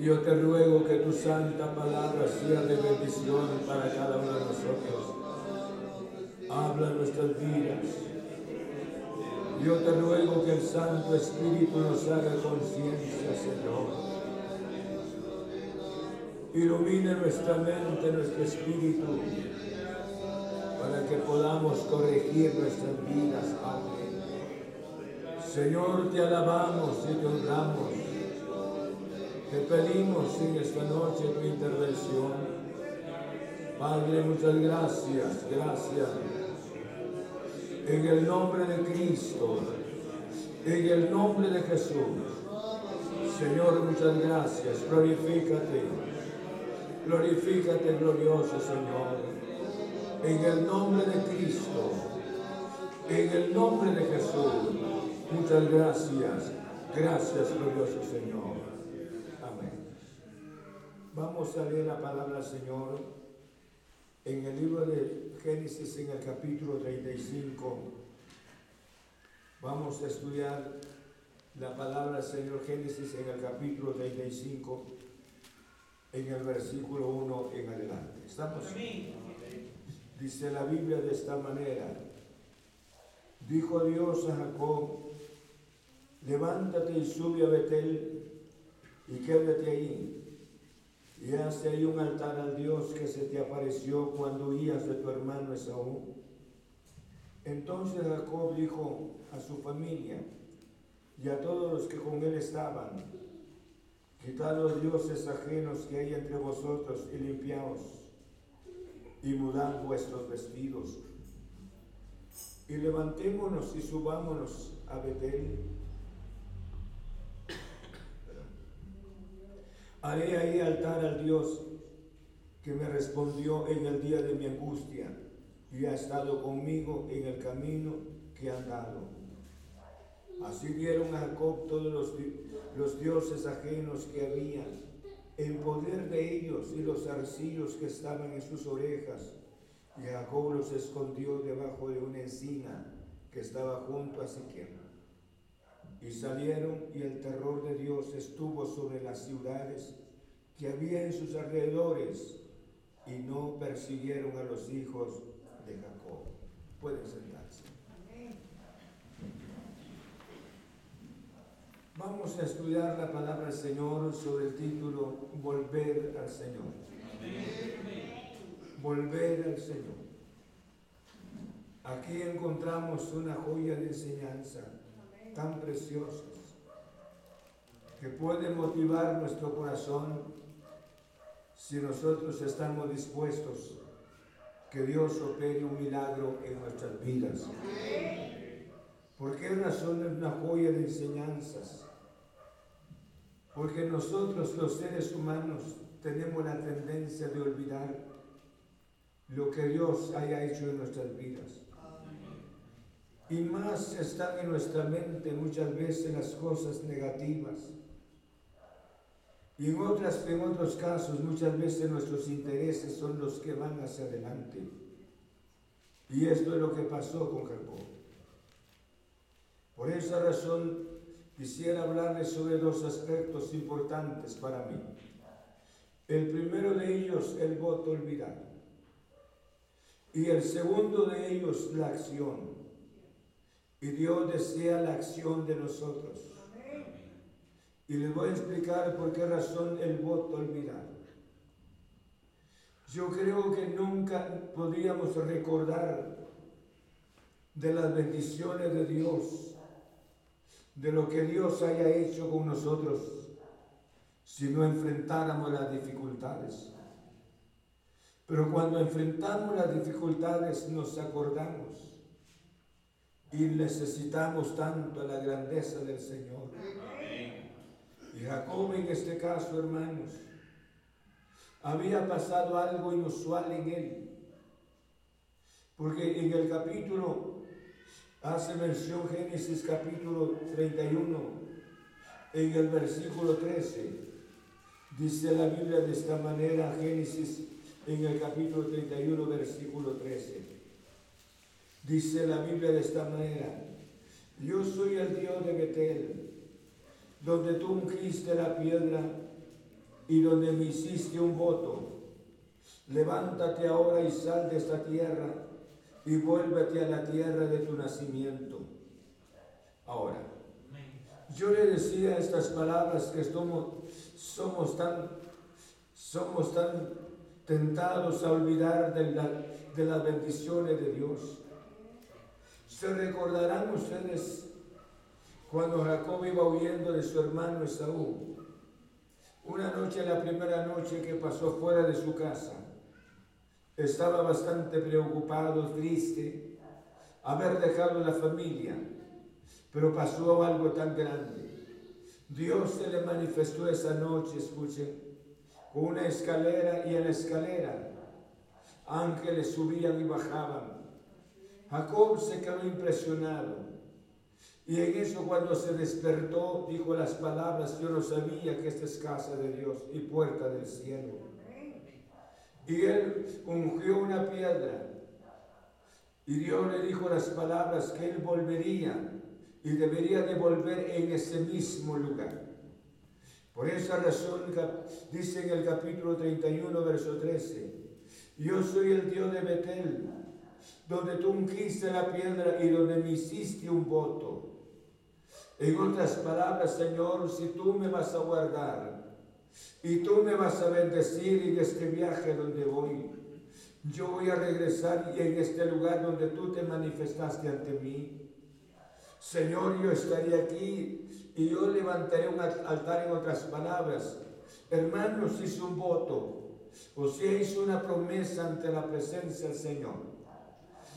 Yo te ruego que tu santa palabra sea de bendición para cada uno de nosotros. Habla nuestras vidas. Yo te ruego que el Santo Espíritu nos haga conciencia, Señor. Ilumine nuestra mente, nuestro espíritu, para que podamos corregir nuestras vidas, Padre. Señor, te alabamos y te honramos. Te pedimos en esta noche tu intervención. Padre, muchas gracias, gracias. En el nombre de Cristo, en el nombre de Jesús. Señor, muchas gracias. Glorifícate. Glorifícate, glorioso Señor. En el nombre de Cristo, en el nombre de Jesús. Muchas gracias. Gracias, glorioso Señor. Vamos a leer la palabra Señor en el libro de Génesis en el capítulo 35. Vamos a estudiar la palabra Señor Génesis en el capítulo 35, en el versículo 1 en adelante. ¿Estamos? Dice la Biblia de esta manera. Dijo Dios a Jacob, levántate y sube a Betel y quédate ahí y hace ahí un altar al Dios que se te apareció cuando huías de tu hermano Esaú. Entonces Jacob dijo a su familia y a todos los que con él estaban, quitad los dioses ajenos que hay entre vosotros y limpiaos y mudad vuestros vestidos. Y levantémonos y subámonos a Betel. Haré ahí altar al Dios que me respondió en el día de mi angustia y ha estado conmigo en el camino que he andado. Así vieron a Jacob todos los, los dioses ajenos que había en poder de ellos y los arcillos que estaban en sus orejas. Y Jacob los escondió debajo de una encina que estaba junto a Siquem. Y salieron y el terror de Dios estuvo sobre las ciudades que había en sus alrededores y no persiguieron a los hijos de Jacob. Pueden sentarse. Vamos a estudiar la palabra del Señor sobre el título Volver al Señor. Volver al Señor. Aquí encontramos una joya de enseñanza tan preciosa que puede motivar nuestro corazón si nosotros estamos dispuestos que Dios opere un milagro en nuestras vidas. ¿Por qué razón es una joya de enseñanzas? Porque nosotros los seres humanos tenemos la tendencia de olvidar lo que Dios haya hecho en nuestras vidas. Y más están en nuestra mente muchas veces las cosas negativas. Y en, otras, en otros casos muchas veces nuestros intereses son los que van hacia adelante. Y esto es lo que pasó con Jacob. Por esa razón quisiera hablarles sobre dos aspectos importantes para mí. El primero de ellos, el voto olvidado. Y el segundo de ellos, la acción. Y Dios desea la acción de nosotros. Y les voy a explicar por qué razón el voto olvidado. Yo creo que nunca podríamos recordar de las bendiciones de Dios, de lo que Dios haya hecho con nosotros, si no enfrentáramos las dificultades. Pero cuando enfrentamos las dificultades nos acordamos y necesitamos tanto la grandeza del Señor. Y Jacob en este caso, hermanos, había pasado algo inusual en él. Porque en el capítulo, hace mención Génesis capítulo 31, en el versículo 13, dice la Biblia de esta manera, Génesis en el capítulo 31, versículo 13. Dice la Biblia de esta manera, yo soy el Dios de Betel, donde tú ungiste la piedra y donde me hiciste un voto. Levántate ahora y sal de esta tierra y vuélvete a la tierra de tu nacimiento. Ahora, yo le decía estas palabras que somos, somos, tan, somos tan tentados a olvidar de, de las bendiciones de Dios. Se recordarán ustedes cuando Jacob iba huyendo de su hermano Esaú. Una noche, la primera noche que pasó fuera de su casa, estaba bastante preocupado, triste, haber dejado la familia, pero pasó algo tan grande. Dios se le manifestó esa noche, escuchen, con una escalera y en la escalera ángeles subían y bajaban Jacob se quedó impresionado. Y en eso cuando se despertó dijo las palabras, yo no sabía que esta es casa de Dios y puerta del cielo. Y él ungió una piedra. Y Dios le dijo las palabras que él volvería y debería de volver en ese mismo lugar. Por esa razón dice en el capítulo 31, verso 13, yo soy el Dios de Betel donde tú ungiste la piedra y donde me hiciste un voto. En otras palabras, Señor, si tú me vas a guardar, Y tú me vas a bendecir en este viaje donde voy. Yo voy a regresar y en este lugar donde tú te manifestaste ante mí. Señor, yo estaré aquí y yo levantaré un altar en otras palabras. Hermanos, hizo un voto, o sea, hizo una promesa ante la presencia del Señor.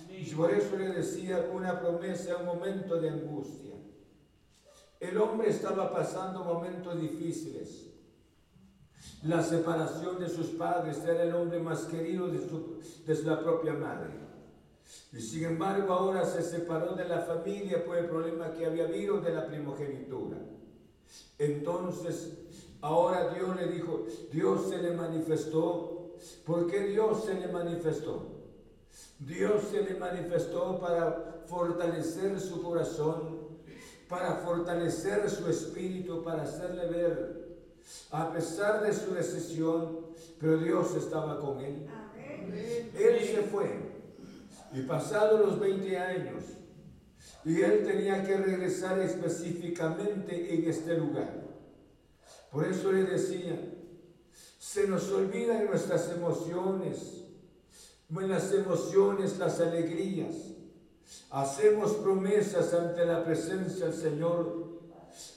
Y por eso le decía una promesa en un momento de angustia. El hombre estaba pasando momentos difíciles. La separación de sus padres era el hombre más querido de su, de la propia madre. Y sin embargo ahora se separó de la familia por el problema que había habido de la primogenitura. Entonces, ahora Dios le dijo, Dios se le manifestó. ¿Por qué Dios se le manifestó? Dios se le manifestó para fortalecer su corazón, para fortalecer su espíritu, para hacerle ver, a pesar de su decisión, pero Dios estaba con él. Él se fue y pasados los 20 años, y él tenía que regresar específicamente en este lugar. Por eso le decía, se nos olvidan nuestras emociones, las emociones, las alegrías. Hacemos promesas ante la presencia del Señor.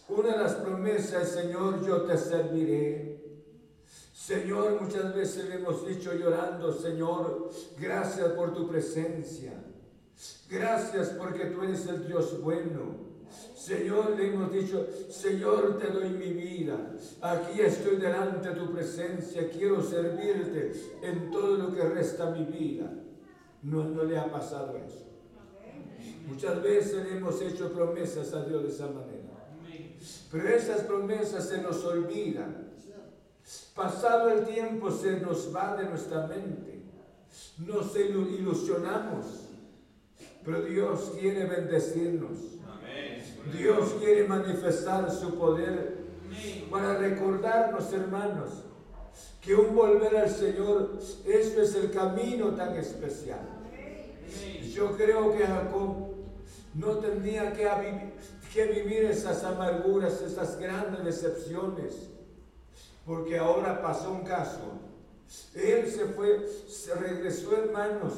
Una de las promesas, Señor, yo te serviré. Señor, muchas veces le hemos dicho llorando, Señor, gracias por tu presencia. Gracias porque tú eres el Dios bueno. Señor, le hemos dicho, Señor, te doy mi vida. Aquí estoy delante de tu presencia. Quiero servirte en todo lo que resta mi vida. No, no le ha pasado eso. Muchas veces le hemos hecho promesas a Dios de esa manera. Pero esas promesas se nos olvidan. Pasado el tiempo se nos va de nuestra mente. Nos ilusionamos. Pero Dios quiere bendecirnos. Dios quiere manifestar su poder para recordarnos, hermanos, que un volver al Señor, eso es el camino tan especial. Yo creo que Jacob no tendría que, que vivir esas amarguras, esas grandes decepciones, porque ahora pasó un caso. Él se fue, se regresó, hermanos,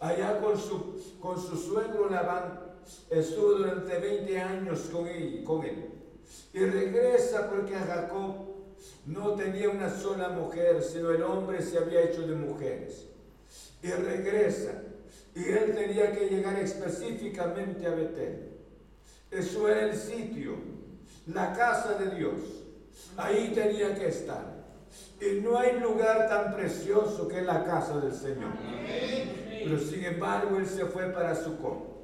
allá con su, con su suegro Labán estuvo durante 20 años con él, con él. Y regresa porque a Jacob no tenía una sola mujer, sino el hombre se había hecho de mujeres. Y regresa. Y él tenía que llegar específicamente a Betel. Eso era el sitio, la casa de Dios. Ahí tenía que estar. Y no hay lugar tan precioso que la casa del Señor. Pero sin embargo, él se fue para su Sucot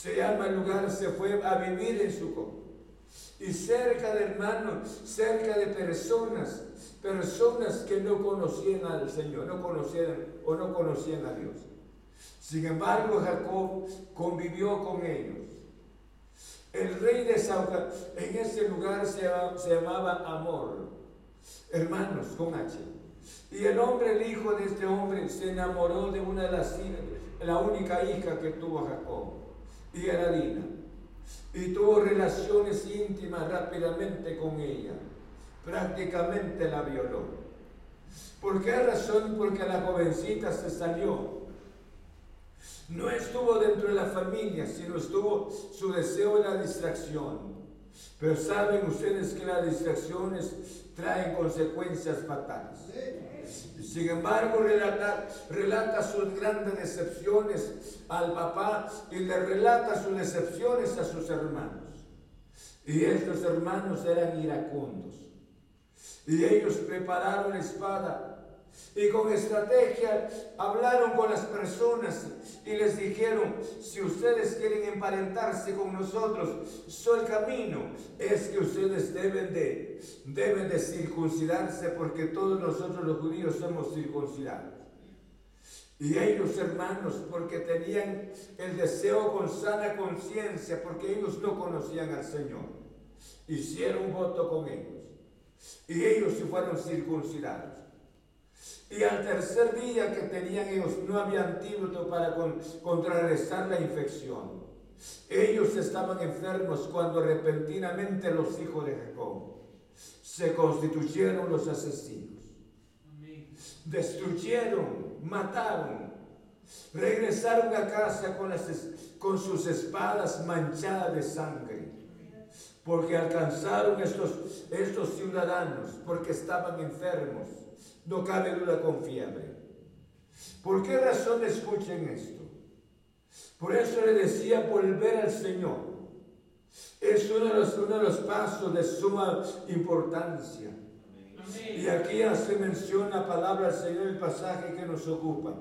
se llama el lugar, se fue a vivir en su Y cerca de hermanos, cerca de personas, personas que no conocían al Señor, no conocían o no conocían a Dios. Sin embargo, Jacob convivió con ellos. El rey de Sauca, en ese lugar se, se llamaba Amor, hermanos con H. Y el hombre, el hijo de este hombre, se enamoró de una de las hijas, la única hija que tuvo Jacob y era Dina. Y tuvo relaciones íntimas rápidamente con ella. Prácticamente la violó. ¿Por qué razón? Porque la jovencita se salió. No estuvo dentro de la familia, sino estuvo su deseo de la distracción. Pero saben ustedes que las distracciones traen consecuencias fatales. Sin embargo, relata, relata sus grandes decepciones al papá y le relata sus decepciones a sus hermanos. Y estos hermanos eran iracundos. Y ellos prepararon espada y con estrategia hablaron con las personas y les dijeron, si ustedes quieren emparentarse con nosotros, su camino es que ustedes deben de, deben de circuncidarse porque todos nosotros los judíos somos circuncidados. Y ellos, hermanos, porque tenían el deseo con sana conciencia, porque ellos no conocían al Señor, hicieron voto con ellos. Y ellos se fueron circuncidados. Y al tercer día que tenían ellos no había antídoto para contrarrestar la infección. Ellos estaban enfermos cuando repentinamente los hijos de Jacob se constituyeron los asesinos. Destruyeron, mataron, regresaron a casa con, las, con sus espadas manchadas de sangre, porque alcanzaron estos, estos ciudadanos, porque estaban enfermos, no cabe duda con fiebre. ¿Por qué razón escuchen esto? Por eso le decía volver al Señor. Es uno de los, uno de los pasos de suma importancia. Y aquí hace mención la palabra del Señor, el pasaje que nos ocupa.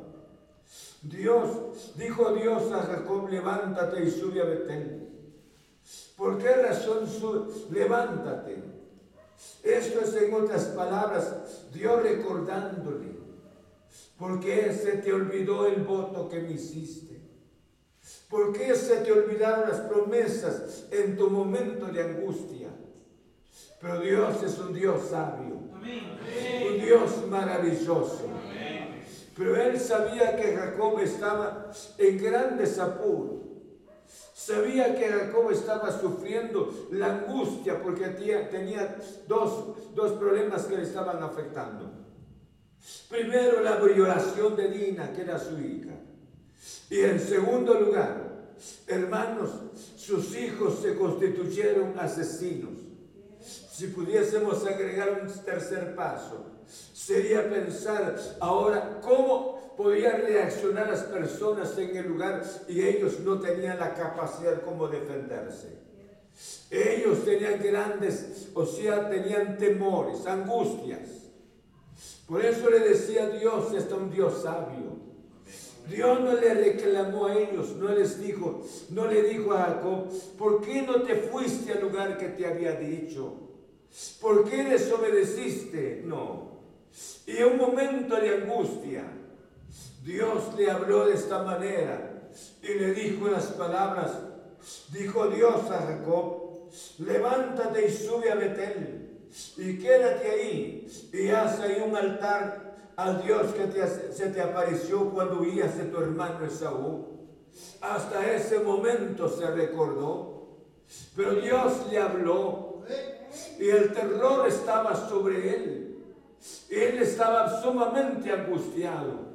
Dios, dijo Dios a Jacob, levántate y sube a Betel. ¿Por qué razón levántate? Esto es en otras palabras, Dios recordándole, porque se te olvidó el voto que me hiciste. ¿Por qué se te olvidaron las promesas en tu momento de angustia? Pero Dios es un Dios sabio, un Dios maravilloso. Pero él sabía que Jacob estaba en grandes apuros. Sabía que Jacob estaba sufriendo la angustia porque tenía dos, dos problemas que le estaban afectando. Primero, la violación de Dina, que era su hija. Y en segundo lugar, hermanos, sus hijos se constituyeron asesinos. Si pudiésemos agregar un tercer paso, sería pensar ahora cómo podían reaccionar las personas en el lugar y ellos no tenían la capacidad como defenderse. Ellos tenían grandes, o sea, tenían temores, angustias. Por eso le decía Dios, está un Dios sabio. Dios no le reclamó a ellos, no les dijo, no le dijo a Jacob, ¿por qué no te fuiste al lugar que te había dicho? ¿Por qué desobedeciste? No. Y un momento de angustia, Dios le habló de esta manera y le dijo las palabras, dijo Dios a Jacob, levántate y sube a Betel y quédate ahí y haz ahí un altar al Dios que se te apareció cuando huías de tu hermano Esaú. Hasta ese momento se recordó, pero Dios le habló y el terror estaba sobre él. Él estaba sumamente angustiado.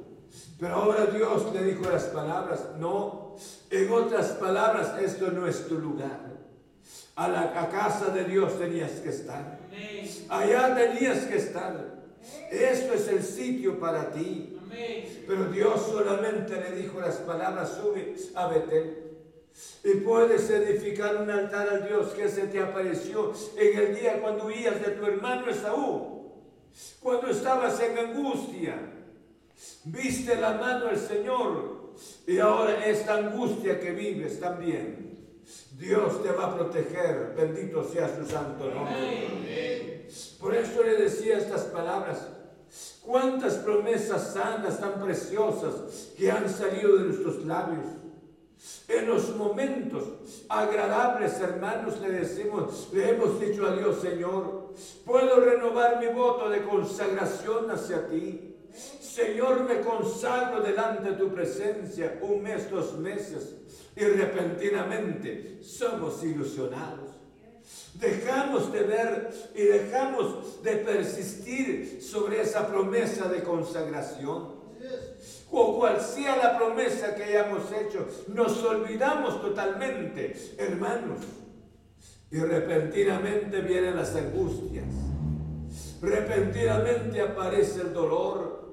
Pero ahora Dios le dijo las palabras, no, en otras palabras, esto no es tu lugar. A la casa de Dios tenías que estar. Allá tenías que estar. Esto es el sitio para ti. Pero Dios solamente le dijo las palabras, sube a Betel. Y puedes edificar un altar al Dios que se te apareció en el día cuando huías de tu hermano Esaú, cuando estabas en angustia. Viste la mano del Señor y ahora esta angustia que vives también. Dios te va a proteger, bendito sea su santo nombre. Por eso le decía estas palabras. Cuántas promesas sanas, tan preciosas que han salido de nuestros labios. En los momentos agradables, hermanos, le decimos, le hemos dicho a Dios, Señor, puedo renovar mi voto de consagración hacia ti. Señor, me consagro delante de tu presencia un mes, dos meses, y repentinamente somos ilusionados. Dejamos de ver y dejamos de persistir sobre esa promesa de consagración o cual sea la promesa que hayamos hecho, nos olvidamos totalmente, hermanos. Y repentinamente vienen las angustias. Repentinamente aparece el dolor.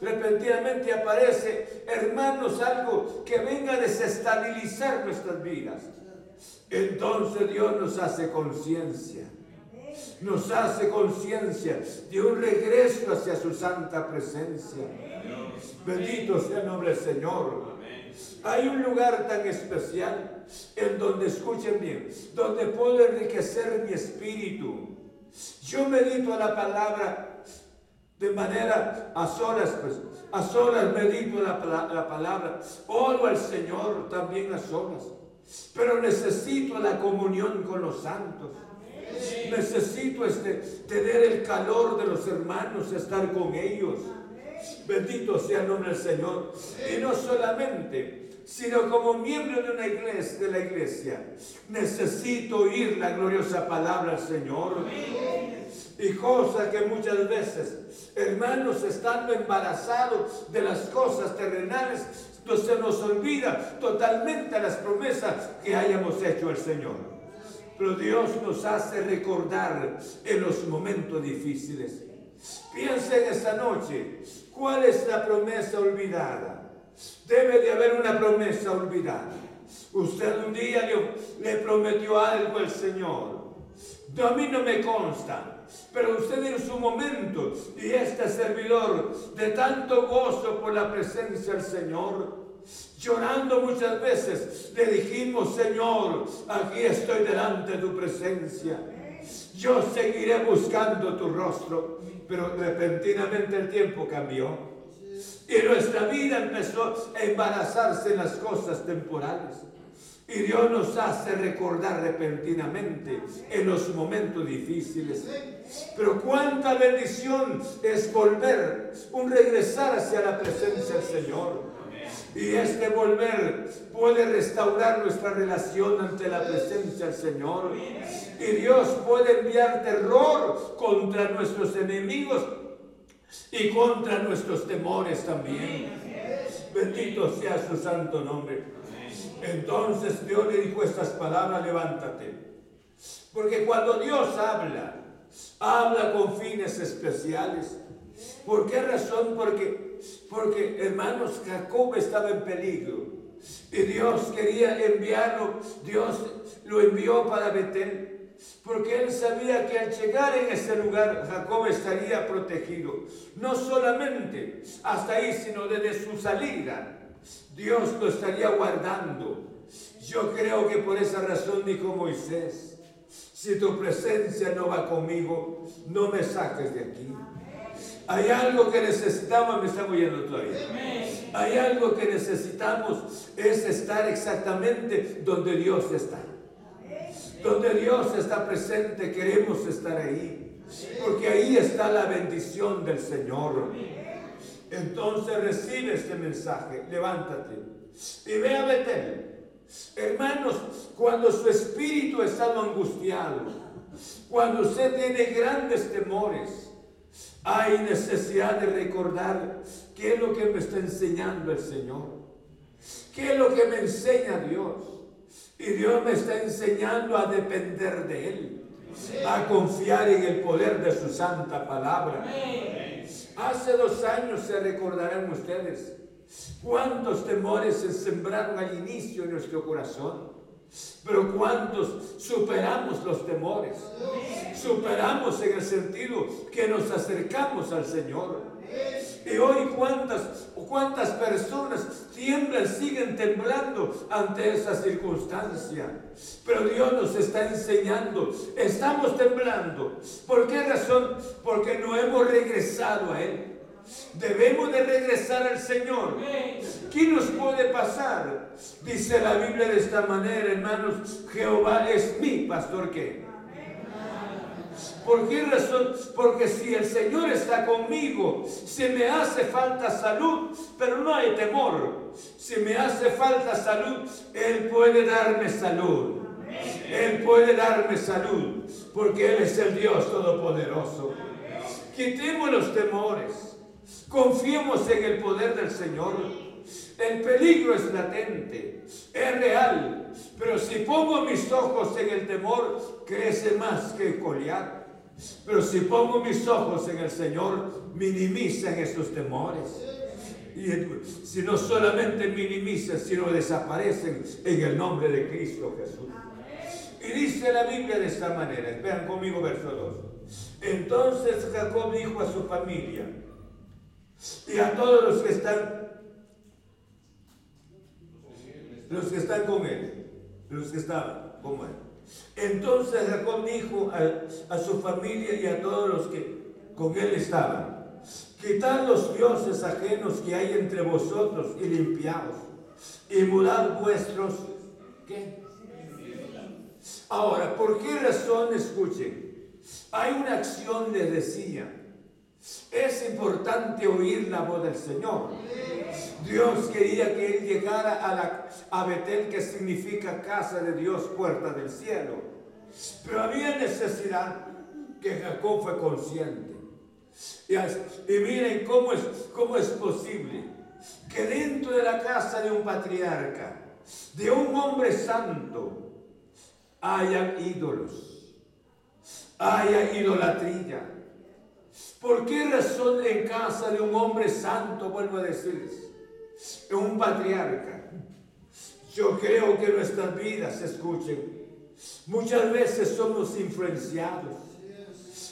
Repentinamente, aparece, hermanos, algo que venga a desestabilizar nuestras vidas. Entonces Dios nos hace conciencia nos hace conciencia de un regreso hacia su santa presencia. Bendito sea el nombre del Señor. Hay un lugar tan especial en donde, escuchen bien, donde puedo enriquecer mi espíritu. Yo medito la palabra de manera a solas, pues, a solas medito la, la palabra. Oro al Señor también a solas. Pero necesito la comunión con los santos. Necesito este, tener el calor de los hermanos, estar con ellos. Bendito sea el nombre del Señor. Y no solamente, sino como miembro de una iglesia, de la iglesia. Necesito oír la gloriosa palabra del Señor. Y cosa que muchas veces, hermanos, estando embarazados de las cosas terrenales, se nos olvida totalmente las promesas que hayamos hecho al Señor. Pero Dios nos hace recordar en los momentos difíciles. Piensa en esta noche, ¿cuál es la promesa olvidada? Debe de haber una promesa olvidada. Usted un día le, prometió algo al Señor. a mí no me consta. Pero usted en su momento y este servidor de tanto gozo por la presencia del Señor, llorando muchas veces, le dijimos, Señor, aquí estoy delante de tu presencia. Yo seguiré buscando tu rostro, pero repentinamente el tiempo cambió. Y nuestra vida empezó a embarazarse en las cosas temporales. Y Dios nos hace recordar repentinamente en los momentos difíciles. Pero cuánta bendición es volver, un regresar hacia la presencia del Señor. Y este volver puede restaurar nuestra relación ante la presencia del Señor. Y Dios puede enviar terror contra nuestros enemigos y contra nuestros temores también. Bendito sea su santo nombre. Entonces Dios le dijo estas palabras, levántate. Porque cuando Dios habla, habla con fines especiales. ¿Por qué razón? Porque, porque hermanos, Jacob estaba en peligro. Y Dios quería enviarlo, Dios lo envió para Betel. Porque él sabía que al llegar en ese lugar Jacob estaría protegido. No solamente hasta ahí, sino desde su salida. Dios lo estaría guardando. Yo creo que por esa razón dijo Moisés, si tu presencia no va conmigo, no me saques de aquí. Hay algo que necesitamos, me está oyendo todavía. Hay algo que necesitamos, es estar exactamente donde Dios está. Donde Dios está presente, queremos estar ahí. Porque ahí está la bendición del Señor. Entonces recibe este mensaje, levántate y ve a Betel. Hermanos, cuando su espíritu está angustiado, cuando usted tiene grandes temores, hay necesidad de recordar qué es lo que me está enseñando el Señor. ¿Qué es lo que me enseña Dios? Y Dios me está enseñando a depender de Él, a confiar en el poder de su santa palabra. Hace dos años se recordarán ustedes cuántos temores se sembraron al inicio en nuestro corazón. Pero cuántos superamos los temores. Superamos en el sentido que nos acercamos al Señor. Y hoy cuántas, cuántas personas tiemblan, siguen temblando ante esa circunstancia. Pero Dios nos está enseñando, estamos temblando. ¿Por qué razón? Porque no hemos regresado a Él. Debemos de regresar al Señor. ¿Qué nos puede pasar? Dice la Biblia de esta manera, hermanos, Jehová es mi pastor que ¿Por qué razón? Porque si el Señor está conmigo, si me hace falta salud, pero no hay temor. Si me hace falta salud, Él puede darme salud. Él puede darme salud, porque Él es el Dios Todopoderoso. Quitemos los temores. Confiemos en el poder del Señor. El peligro es latente, es real, pero si pongo mis ojos en el temor, crece más que collar. Pero si pongo mis ojos en el Señor, minimizan esos temores. Y si no solamente minimizan, sino desaparecen en el nombre de Cristo Jesús. Y dice la Biblia de esta manera, vean conmigo verso 2. Entonces Jacob dijo a su familia y a todos los que están los que están con él, los que estaban como él. Entonces Jacob dijo a, su familia y a todos los que con él estaban, quitad los dioses ajenos que hay entre vosotros y limpiaos, y mudad vuestros, ¿qué? Ahora, ¿por qué razón escuchen? Hay una acción, les decía, Es importante oír la voz del Señor. Dios quería que él llegara a, la, a Betel, que significa casa de Dios, puerta del cielo. Pero había necesidad que Jacob fue consciente. Y, y miren cómo es, cómo es posible que dentro de la casa de un patriarca, de un hombre santo, haya ídolos, haya idolatría. ¿Por qué razón en casa de un hombre santo, vuelvo a decirles, un patriarca? Yo creo que nuestras vidas, escuchen, muchas veces somos influenciados.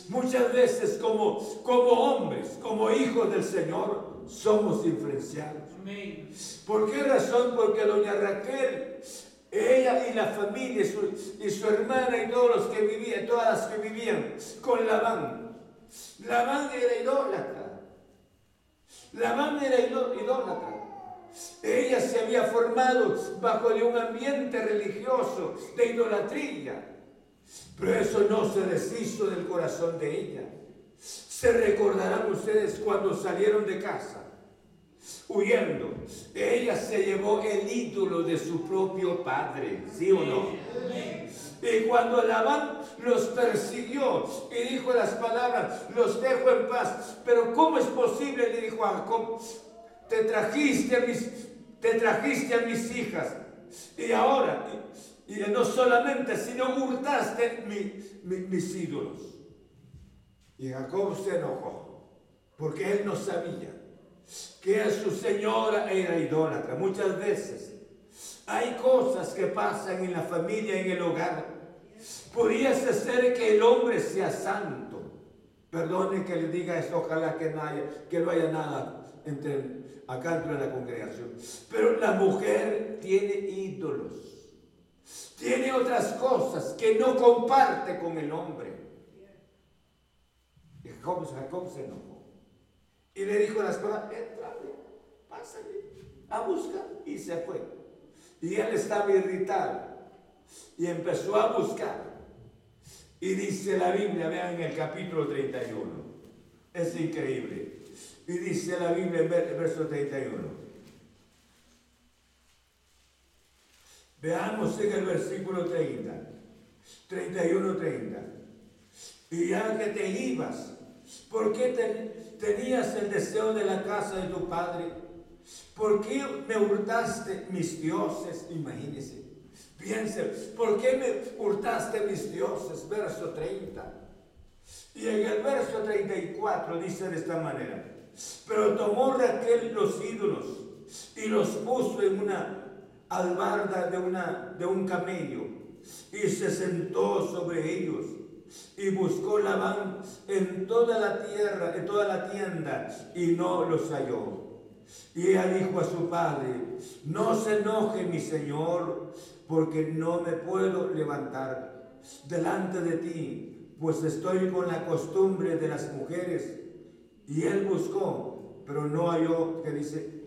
Muchas veces como, como hombres, como hijos del Señor, somos influenciados. ¿Por qué razón? Porque doña Raquel, ella y la familia y su, hermana y todos los que vivían, todas las que vivían con Labán. Labán era idólatra. Labán era idólatra. Ella se había formado bajo de un ambiente religioso de idolatría. Pero eso no se deshizo del corazón de ella. Se recordarán ustedes cuando salieron de casa huyendo. Ella se llevó el ídolo de su propio padre, ¿sí o no? Y cuando Labán los persiguió y dijo las palabras, los dejo en paz. Pero ¿cómo es posible? Le dijo a Jacob, te trajiste a mis, te trajiste a mis hijas. Y ahora, y, no solamente, sino hurtaste mis ídolos. Y Jacob se enojó, porque él no sabía que su señora era idólatra. Muchas veces hay cosas que pasan en la familia, en el hogar. Podría ser que el hombre sea santo. Perdone que le diga esto, ojalá que, que no haya nada entre, acá dentro de la congregación. Pero la mujer tiene ídolos. Tiene otras cosas que no comparte con el hombre. Jacob, Jacob se enojó. Y le dijo a la esposa, entrale, pásale, a buscar. Y se fue. Y él estaba irritado. Y empezó a buscar. Y dice la Biblia, vean en el capítulo 31. Es increíble. Y dice la Biblia en verso 31. Veamos en el versículo 30. 31, 30. Y ya que te ibas, ¿por qué te, tenías el deseo de la casa de tu padre? ¿Por qué me hurtaste mis dioses? Imagínese. Piense, ¿por qué me hurtaste mis dioses? Verso 30. Y en el verso 34 dice de esta manera, pero tomó Raquel los ídolos y los puso en una albarda de, una, de un camello y se sentó sobre ellos y buscó Labán en toda la tierra, en toda la tienda, y no los halló. Y ella dijo a su padre, no se enoje mi señor, porque no me puedo levantar delante de ti, pues estoy con la costumbre de las mujeres. Y él buscó, pero no halló, que dice,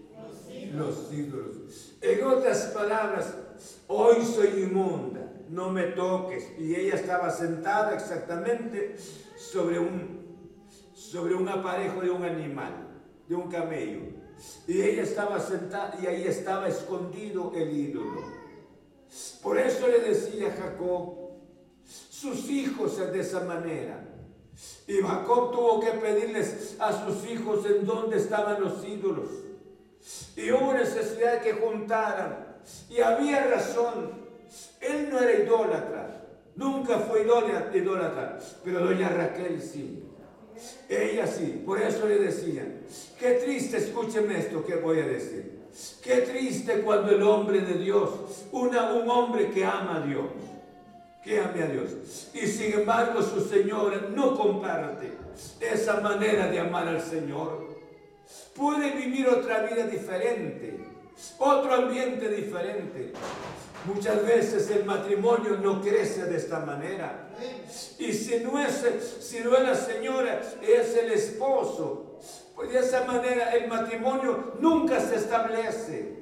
los ídolos. En otras palabras, hoy soy inmunda no me toques. Y ella estaba sentada exactamente sobre un, sobre un aparejo de un animal, de un camello. Y ella estaba sentada y ahí estaba escondido el ídolo. Por eso le decía Jacob, sus hijos de esa manera. Y Jacob tuvo que pedirles a sus hijos en dónde estaban los ídolos. Y hubo necesidad que juntaran. Y había razón él no era idólatra, nunca fue idólatra, pero doña Raquel sí. Ella sí, por eso le decían, qué triste, escúcheme esto que voy a decir. Qué triste cuando el hombre de Dios, una, un hombre que ama a Dios, que ame a Dios, y sin embargo su señora no comparte esa manera de amar al Señor, puede vivir otra vida diferente, otro ambiente diferente, Muchas veces el matrimonio no crece de esta manera. Y si no es, si no es la señora, es el esposo. Pues de esa manera el matrimonio nunca se establece.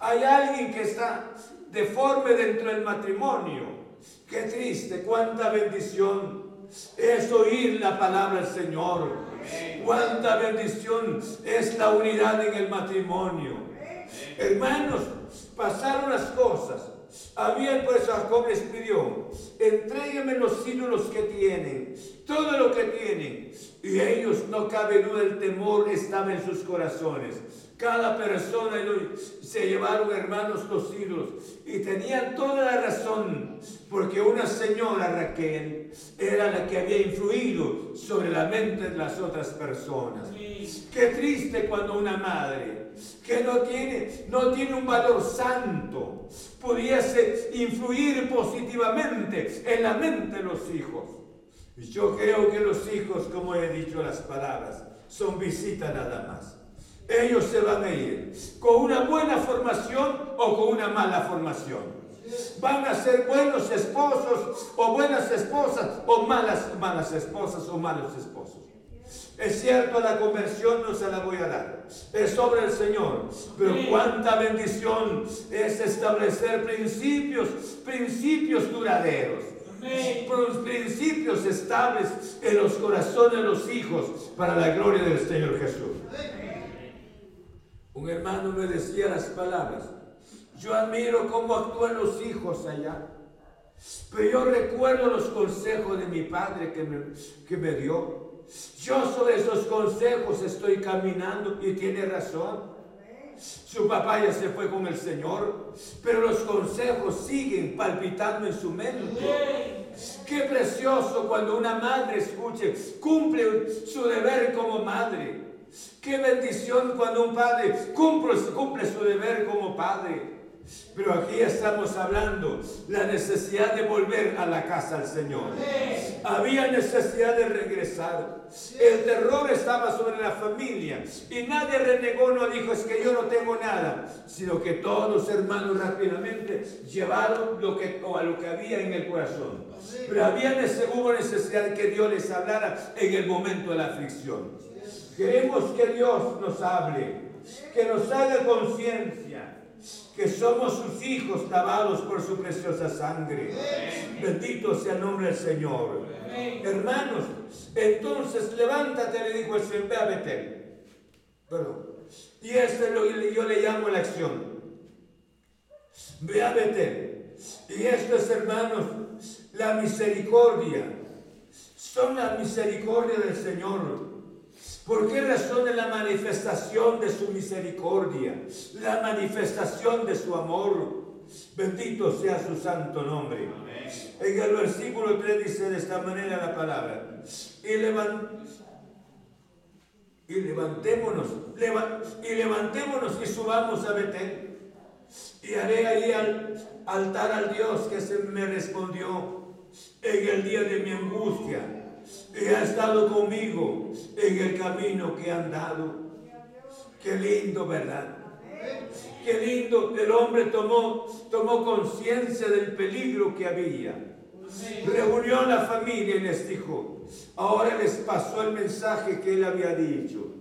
Hay alguien que está deforme dentro del matrimonio. Qué triste, cuánta bendición es oír la palabra del Señor. Cuánta bendición es la unidad en el matrimonio. Hermanos, pasaron las cosas. Había pues Jacob les pidió, entrégueme los ídolos que tienen, todo lo que tienen. Y ellos, no cabe duda, el temor estaba en sus corazones. Cada persona se llevaron hermanos los ídolos y tenían toda la razón porque una señora Raquel era la que había influido sobre la mente de las otras personas. Qué triste cuando una madre que no tiene, no tiene un valor santo pudiese influir positivamente en la mente de los hijos. Yo creo que los hijos, como he dicho las palabras, son visita nada más ellos se van a ir con una buena formación o con una mala formación. Van a ser buenos esposos o buenas esposas o malas, malas esposas o malos esposos. Es cierto, la conversión no se la voy a dar. Es sobre el Señor. Pero cuánta bendición es establecer principios, principios duraderos. Principios estables en los corazones de los hijos para la gloria del Señor Jesús. Un hermano me decía las palabras, yo admiro cómo actúan los hijos allá, pero yo recuerdo los consejos de mi padre que me, que me dio. Yo sobre esos consejos estoy caminando y tiene razón. Su papá ya se fue con el Señor, pero los consejos siguen palpitando en su mente. Qué precioso cuando una madre escuche, cumple su deber como madre. Qué bendición cuando un padre cumple, cumple su deber como padre. Pero aquí estamos hablando la necesidad de volver a la casa del Señor. Había necesidad de regresar. El terror estaba sobre la familia y nadie renegó, no dijo es que yo no tengo nada, sino que todos hermanos rápidamente llevaron lo que, a lo que había en el corazón. Pero había, hubo necesidad de que Dios les hablara en el momento de la aflicción. Queremos que Dios nos hable, que nos haga conciencia que somos sus hijos lavados por su preciosa sangre. Bendito sea el nombre del Señor. Hermanos, entonces levántate, le dijo el Señor, ve a Betel. Perdón. Y este lo, yo le llamo la acción. Ve a. Y esto es, hermanos, la misericordia. Son la misericordia del Señor ¿Por qué razón es la manifestación de su misericordia? La manifestación de su amor. Bendito sea su santo nombre. En el versículo 3 dice de esta manera la palabra. Y, y levantémonos, y levantémonos y subamos a Betel. Y haré ahí al altar al Dios que se me respondió en el día de mi angustia y ha estado conmigo en el camino que he andado. Qué lindo, ¿verdad? Qué lindo. El hombre tomó, tomó conciencia del peligro que había. Reunió a la familia y les dijo, ahora les pasó el mensaje que él había dicho.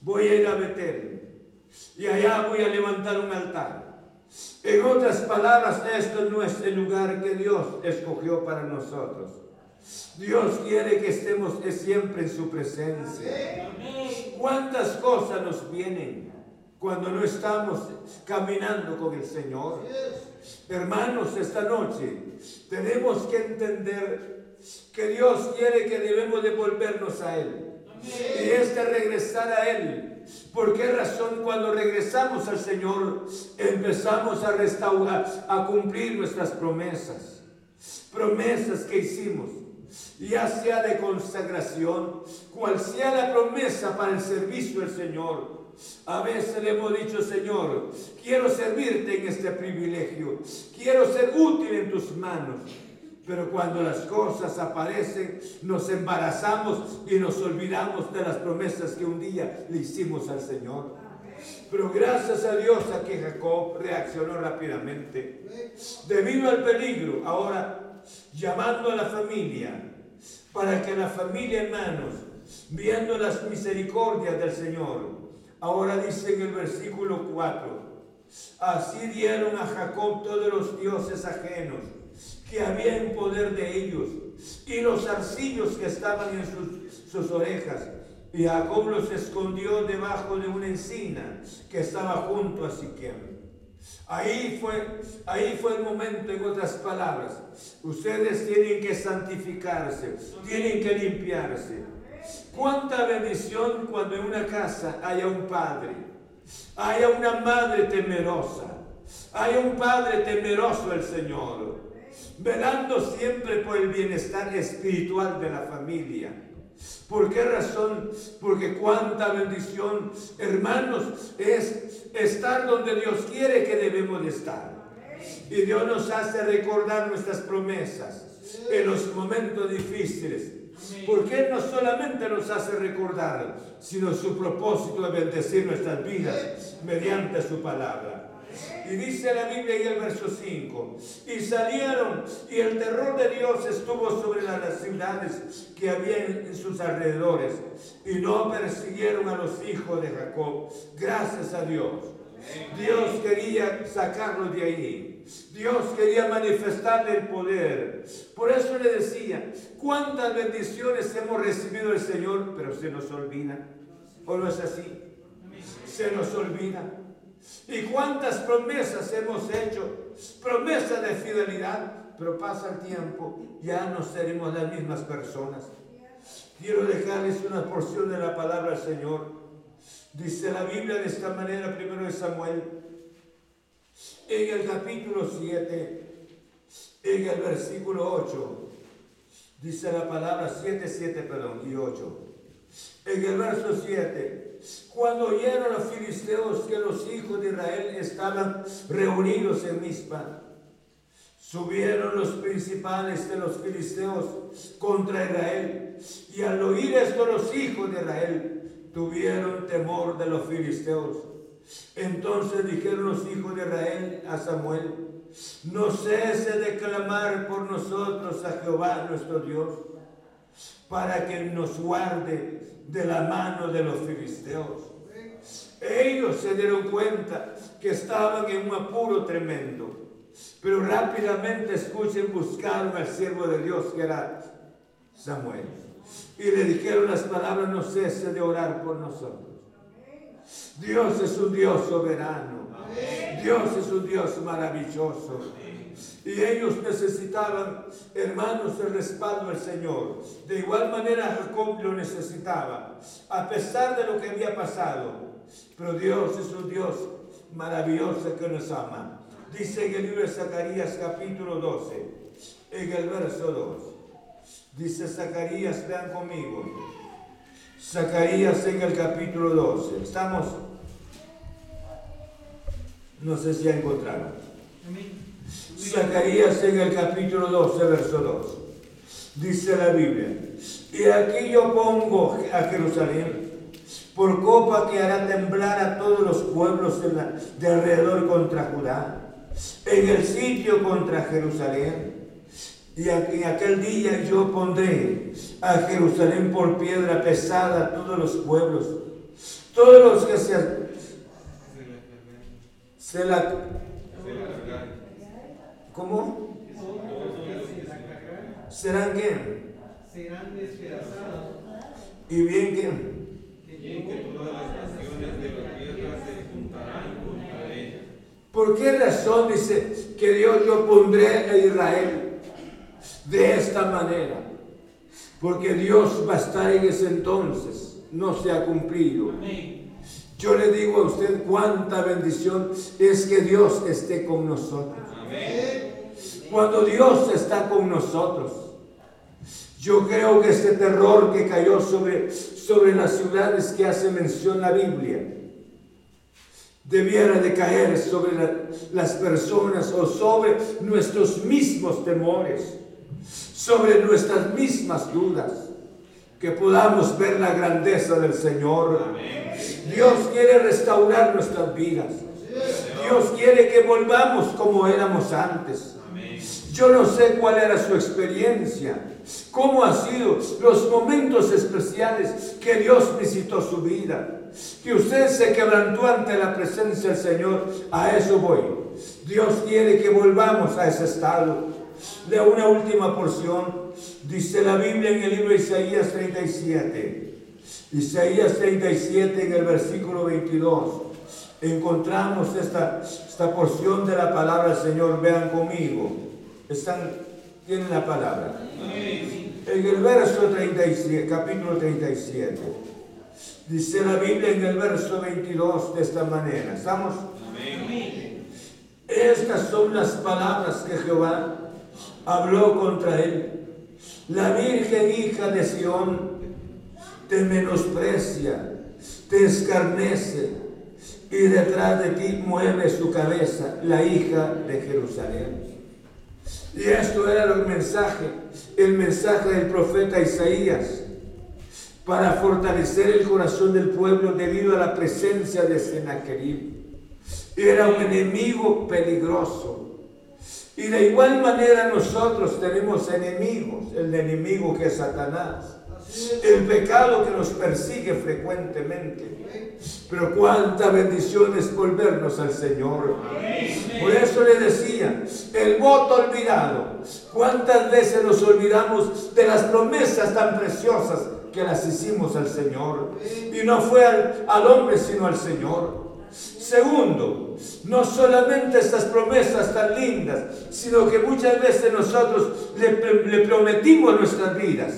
Voy a ir a Betel y allá voy a levantar un altar. En otras palabras, esto no es el lugar que Dios escogió para nosotros. Dios quiere que estemos siempre en su presencia. ¿Cuántas cosas nos vienen cuando no estamos caminando con el Señor? Hermanos, esta noche tenemos que entender que Dios quiere que debemos devolvernos a Él. Y es de regresar a Él. ¿Por qué razón cuando regresamos al Señor empezamos a restaurar, a cumplir nuestras promesas? Promesas que hicimos ya sea de consagración, cual sea la promesa para el servicio del Señor. A veces le hemos dicho, Señor, quiero servirte en este privilegio, quiero ser útil en tus manos. Pero cuando las cosas aparecen, nos embarazamos y nos olvidamos de las promesas que un día le hicimos al Señor. Pero gracias a Dios a que Jacob reaccionó rápidamente. Debido al peligro, ahora llamando a la familia, para que la familia, hermanos, viendo las misericordias del Señor, ahora dice en el versículo 4, así dieron a Jacob todos los dioses ajenos que había en poder de ellos y los arcillos que estaban en sus, sus orejas. Y Jacob los escondió debajo de una encina que estaba junto a Siquem. Ahí fue, ahí fue el momento, en otras palabras. Ustedes tienen que santificarse, tienen que limpiarse. Cuánta bendición cuando en una casa haya un padre, haya una madre temerosa, haya un padre temeroso del Señor, velando siempre por el bienestar espiritual de la familia. ¿Por qué razón? Porque cuánta bendición, hermanos, es estar donde Dios quiere que debemos de estar. Y Dios nos hace recordar nuestras promesas en los momentos difíciles. Porque no solamente nos hace recordar, sino su propósito de bendecir nuestras vidas mediante su palabra. Y dice la Biblia en el verso 5, y salieron y el terror de Dios estuvo sobre las ciudades que había en sus alrededores y no persiguieron a los hijos de Jacob. Gracias a Dios. Dios quería sacarlos de ahí. Dios quería manifestarle el poder. Por eso le decía, cuántas bendiciones hemos recibido del Señor, pero se nos olvida. ¿O no es así? Se nos olvida. Y cuántas promesas hemos hecho, promesas de fidelidad, pero pasa el tiempo, ya no seremos las mismas personas. Quiero dejarles una porción de la palabra del Señor. Dice la Biblia de esta manera, primero de Samuel, en el capítulo 7, en el versículo 8, dice la palabra 7, 7, perdón, y 8. En el verso 7, cuando oyeron los filisteos que los hijos de Israel estaban reunidos en Mizpa, subieron los principales de los filisteos contra Israel. Y al oír esto los hijos de Israel tuvieron temor de los filisteos. Entonces dijeron los hijos de Israel a Samuel, no cese de clamar por nosotros a Jehová nuestro Dios, para que nos guarde de la mano de los filisteos. Ellos se dieron cuenta que estaban en un apuro tremendo. Pero rápidamente, escuchen, buscaron al siervo de Dios que era Samuel. Y le dijeron las palabras, no cese de orar por nosotros. Dios es un Dios soberano. Dios es un Dios maravilloso. Y ellos necesitaban, hermanos, el respaldo del Señor. De igual manera Jacob lo necesitaba, a pesar de lo que había pasado. Pero Dios es un Dios maravilloso que nos ama. Dice en el libro de Zacarías capítulo 12, en el verso 2. Dice Zacarías, vean conmigo. Zacarías en el capítulo 12. Estamos, no sé si ya encontraron. Zacarías en el capítulo 12, verso 2. Dice la Biblia, y aquí yo pongo a Jerusalén por copa que hará temblar a todos los pueblos de, alrededor contra Judá, en el sitio contra Jerusalén. Y en aquel día yo pondré a Jerusalén por piedra pesada a todos los pueblos, todos los que se, se la ¿Cómo? ¿Serán qué? Serán despedazados. ¿Y bien qué? Bien que todas las naciones de la tierra se juntarán contra ella. ¿Por qué razón dice que Dios yo pondré a Israel de esta manera? Porque Dios va a estar en ese entonces, no se ha cumplido. Yo le digo a usted cuánta bendición es que Dios esté con nosotros. Cuando Dios está con nosotros. Yo creo que este terror que cayó sobre, sobre las ciudades que hace mención la Biblia, debiera de caer sobre las personas o sobre nuestros mismos temores, sobre nuestras mismas dudas, que podamos ver la grandeza del Señor. Dios quiere restaurar nuestras vidas. Dios quiere que volvamos como éramos antes. Yo no sé cuál era su experiencia, cómo han sido los momentos especiales que Dios visitó su vida. Que usted se quebrantó ante la presencia del Señor. A eso voy. Dios quiere que volvamos a ese estado. De una última porción, dice la Biblia en el libro de Isaías 37. Isaías 37 en el versículo 22. Encontramos esta, esta porción de la palabra del Señor. Vean conmigo. Están, tienen la palabra. En el verso 37, capítulo 37. Dice la Biblia en el verso 22 de esta manera. ¿Estamos? Estas son las palabras que Jehová habló contra él. La Virgen hija de Sión te menosprecia, te escarnece y detrás de ti mueve su cabeza la hija de Jerusalén. Y esto era el mensaje, el mensaje del profeta Isaías para fortalecer el corazón del pueblo debido a la presencia de Sennacherib. Era un enemigo peligroso. Y de igual manera nosotros tenemos enemigos, el enemigo que es Satanás, el pecado que nos persigue frecuentemente. Pero cuánta bendición es volvernos al Señor. Por eso le decía, el voto olvidado. ¿Cuántas veces nos olvidamos de las promesas tan preciosas que las hicimos al Señor? Y no fue al, al hombre, sino al Señor. Segundo, no solamente estas promesas tan lindas, sino que muchas veces nosotros le, le prometimos nuestras vidas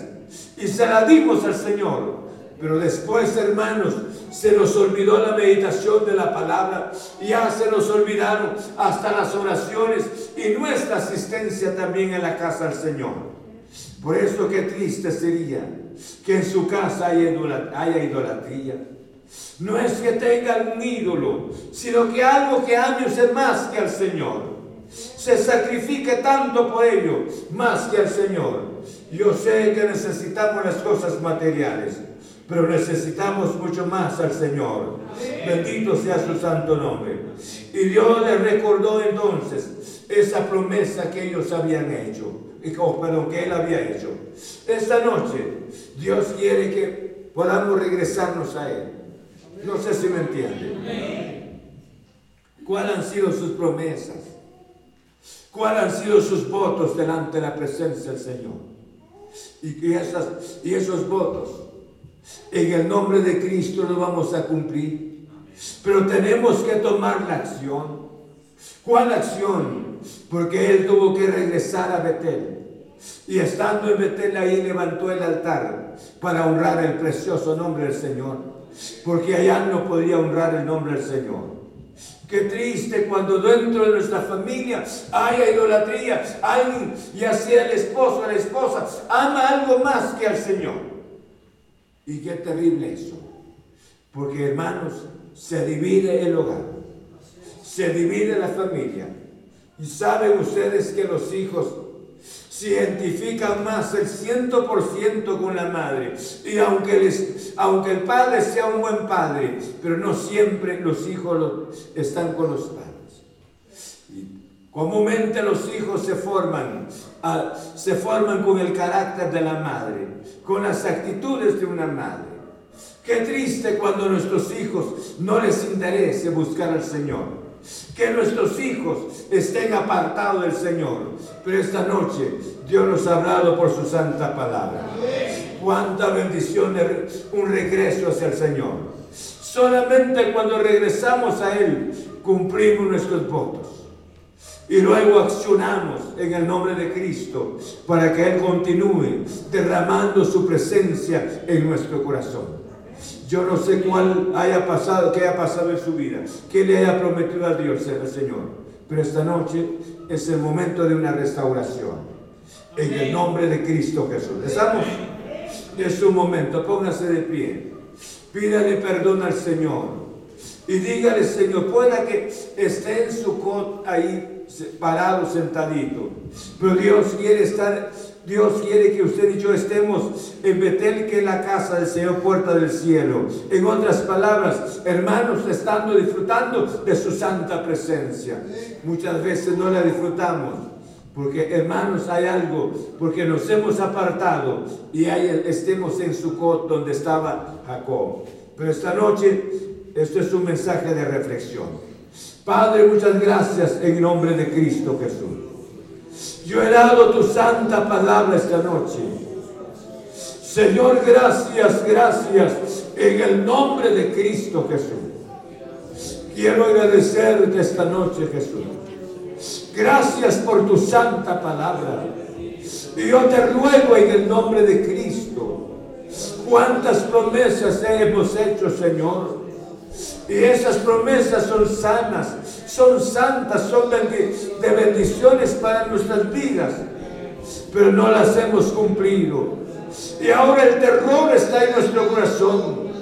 y se las dimos al Señor. Pero después, hermanos, se nos olvidó la meditación de la palabra, ya se nos olvidaron hasta las oraciones y nuestra asistencia también en la casa del Señor. Por eso qué triste sería que en su casa haya idolatría no es que tenga algún ídolo, sino que algo que ame usted más que al Señor. Se sacrifique tanto por ello, más que al Señor. Yo sé que necesitamos las cosas materiales, pero necesitamos mucho más al Señor. Bendito sea su santo nombre. Y Dios le recordó entonces esa promesa que ellos habían hecho, y perdón, que Él había hecho. Esta noche Dios quiere que podamos regresarnos a Él. No sé si me entiende. ¿Cuáles han sido sus promesas? ¿Cuáles han sido sus votos delante de la presencia del Señor? Y, esas, esos votos, en el nombre de Cristo los vamos a cumplir. Pero tenemos que tomar la acción. ¿Cuál acción? Porque Él tuvo que regresar a Betel. Y estando en Betel ahí levantó el altar para honrar el precioso nombre del Señor porque allá no podía honrar el nombre del Señor. Qué triste cuando dentro de nuestra familia haya idolatría, alguien, ya sea el esposo o la esposa, ama algo más que al Señor. Y qué terrible eso. Porque hermanos, se divide el hogar, se divide la familia. Y saben ustedes que los hijos se identifican más el ciento por ciento con la madre. Y aunque, les, aunque el padre sea un buen padre, pero no siempre los hijos están con los padres. Comúnmente los hijos se forman, ah, se forman con el carácter de la madre, con las actitudes de una madre. Qué triste cuando a nuestros hijos no les interese buscar al Señor que nuestros hijos estén apartados del Señor. Pero esta noche Dios nos ha hablado por su santa palabra. Cuánta bendición un regreso hacia el Señor. Solamente cuando regresamos a Él cumplimos nuestros votos. Y luego accionamos en el nombre de Cristo para que Él continúe derramando su presencia en nuestro corazón. Yo no sé cuál haya pasado, qué haya pasado en su vida, qué le haya prometido a Dios el Señor. Pero esta noche es el momento de una restauración. En el nombre de Cristo Jesús. ¿Estamos? Es su momento. Póngase de pie. Pídale perdón al Señor. Y dígale, Señor, pueda que esté en su cot ahí parado, sentadito. Pero Dios quiere estar Dios quiere que usted y yo estemos en Betel, que es la casa del Señor, puerta del cielo. En otras palabras, hermanos, estando disfrutando de su santa presencia. Muchas veces no la disfrutamos. Porque hermanos hay algo, porque nos hemos apartado y ahí estemos en Sucot donde estaba Jacob. Pero esta noche, esto es un mensaje de reflexión. Padre, muchas gracias en nombre de Cristo Jesús. Yo he dado tu santa palabra esta noche. Señor, gracias, gracias en el nombre de Cristo Jesús. Quiero agradecerte esta noche, Jesús. Gracias por tu santa palabra. Y yo te ruego en el nombre de Cristo. Cuántas promesas hemos hecho, Señor. Y esas promesas son sanas, son santas, son de bendiciones para nuestras vidas. Pero no las hemos cumplido. Y ahora el terror está en nuestro corazón.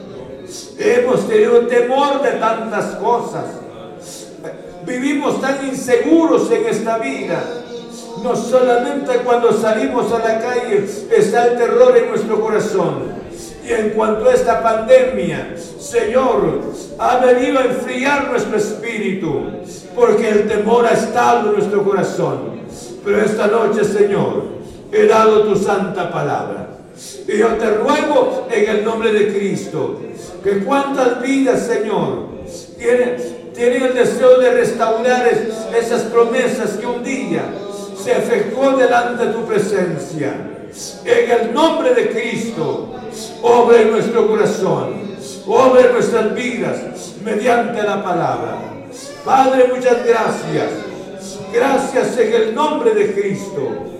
Hemos tenido temor de tantas cosas. Vivimos tan inseguros en esta vida. No solamente cuando salimos a la calle está el terror en nuestro corazón. En cuanto a esta pandemia, Señor, ha venido a enfriar nuestro espíritu, porque el temor ha estado en nuestro corazón. Pero esta noche, Señor, he dado tu santa palabra. Y yo te ruego en el nombre de Cristo, que cuántas vidas, Señor, tienen, tienen el deseo de restaurar esas promesas que un día se efectuó delante de tu presencia. En el nombre de Cristo, obra nuestro corazón, obra en nuestras vidas mediante la palabra. Padre, muchas gracias. Gracias en el nombre de Cristo.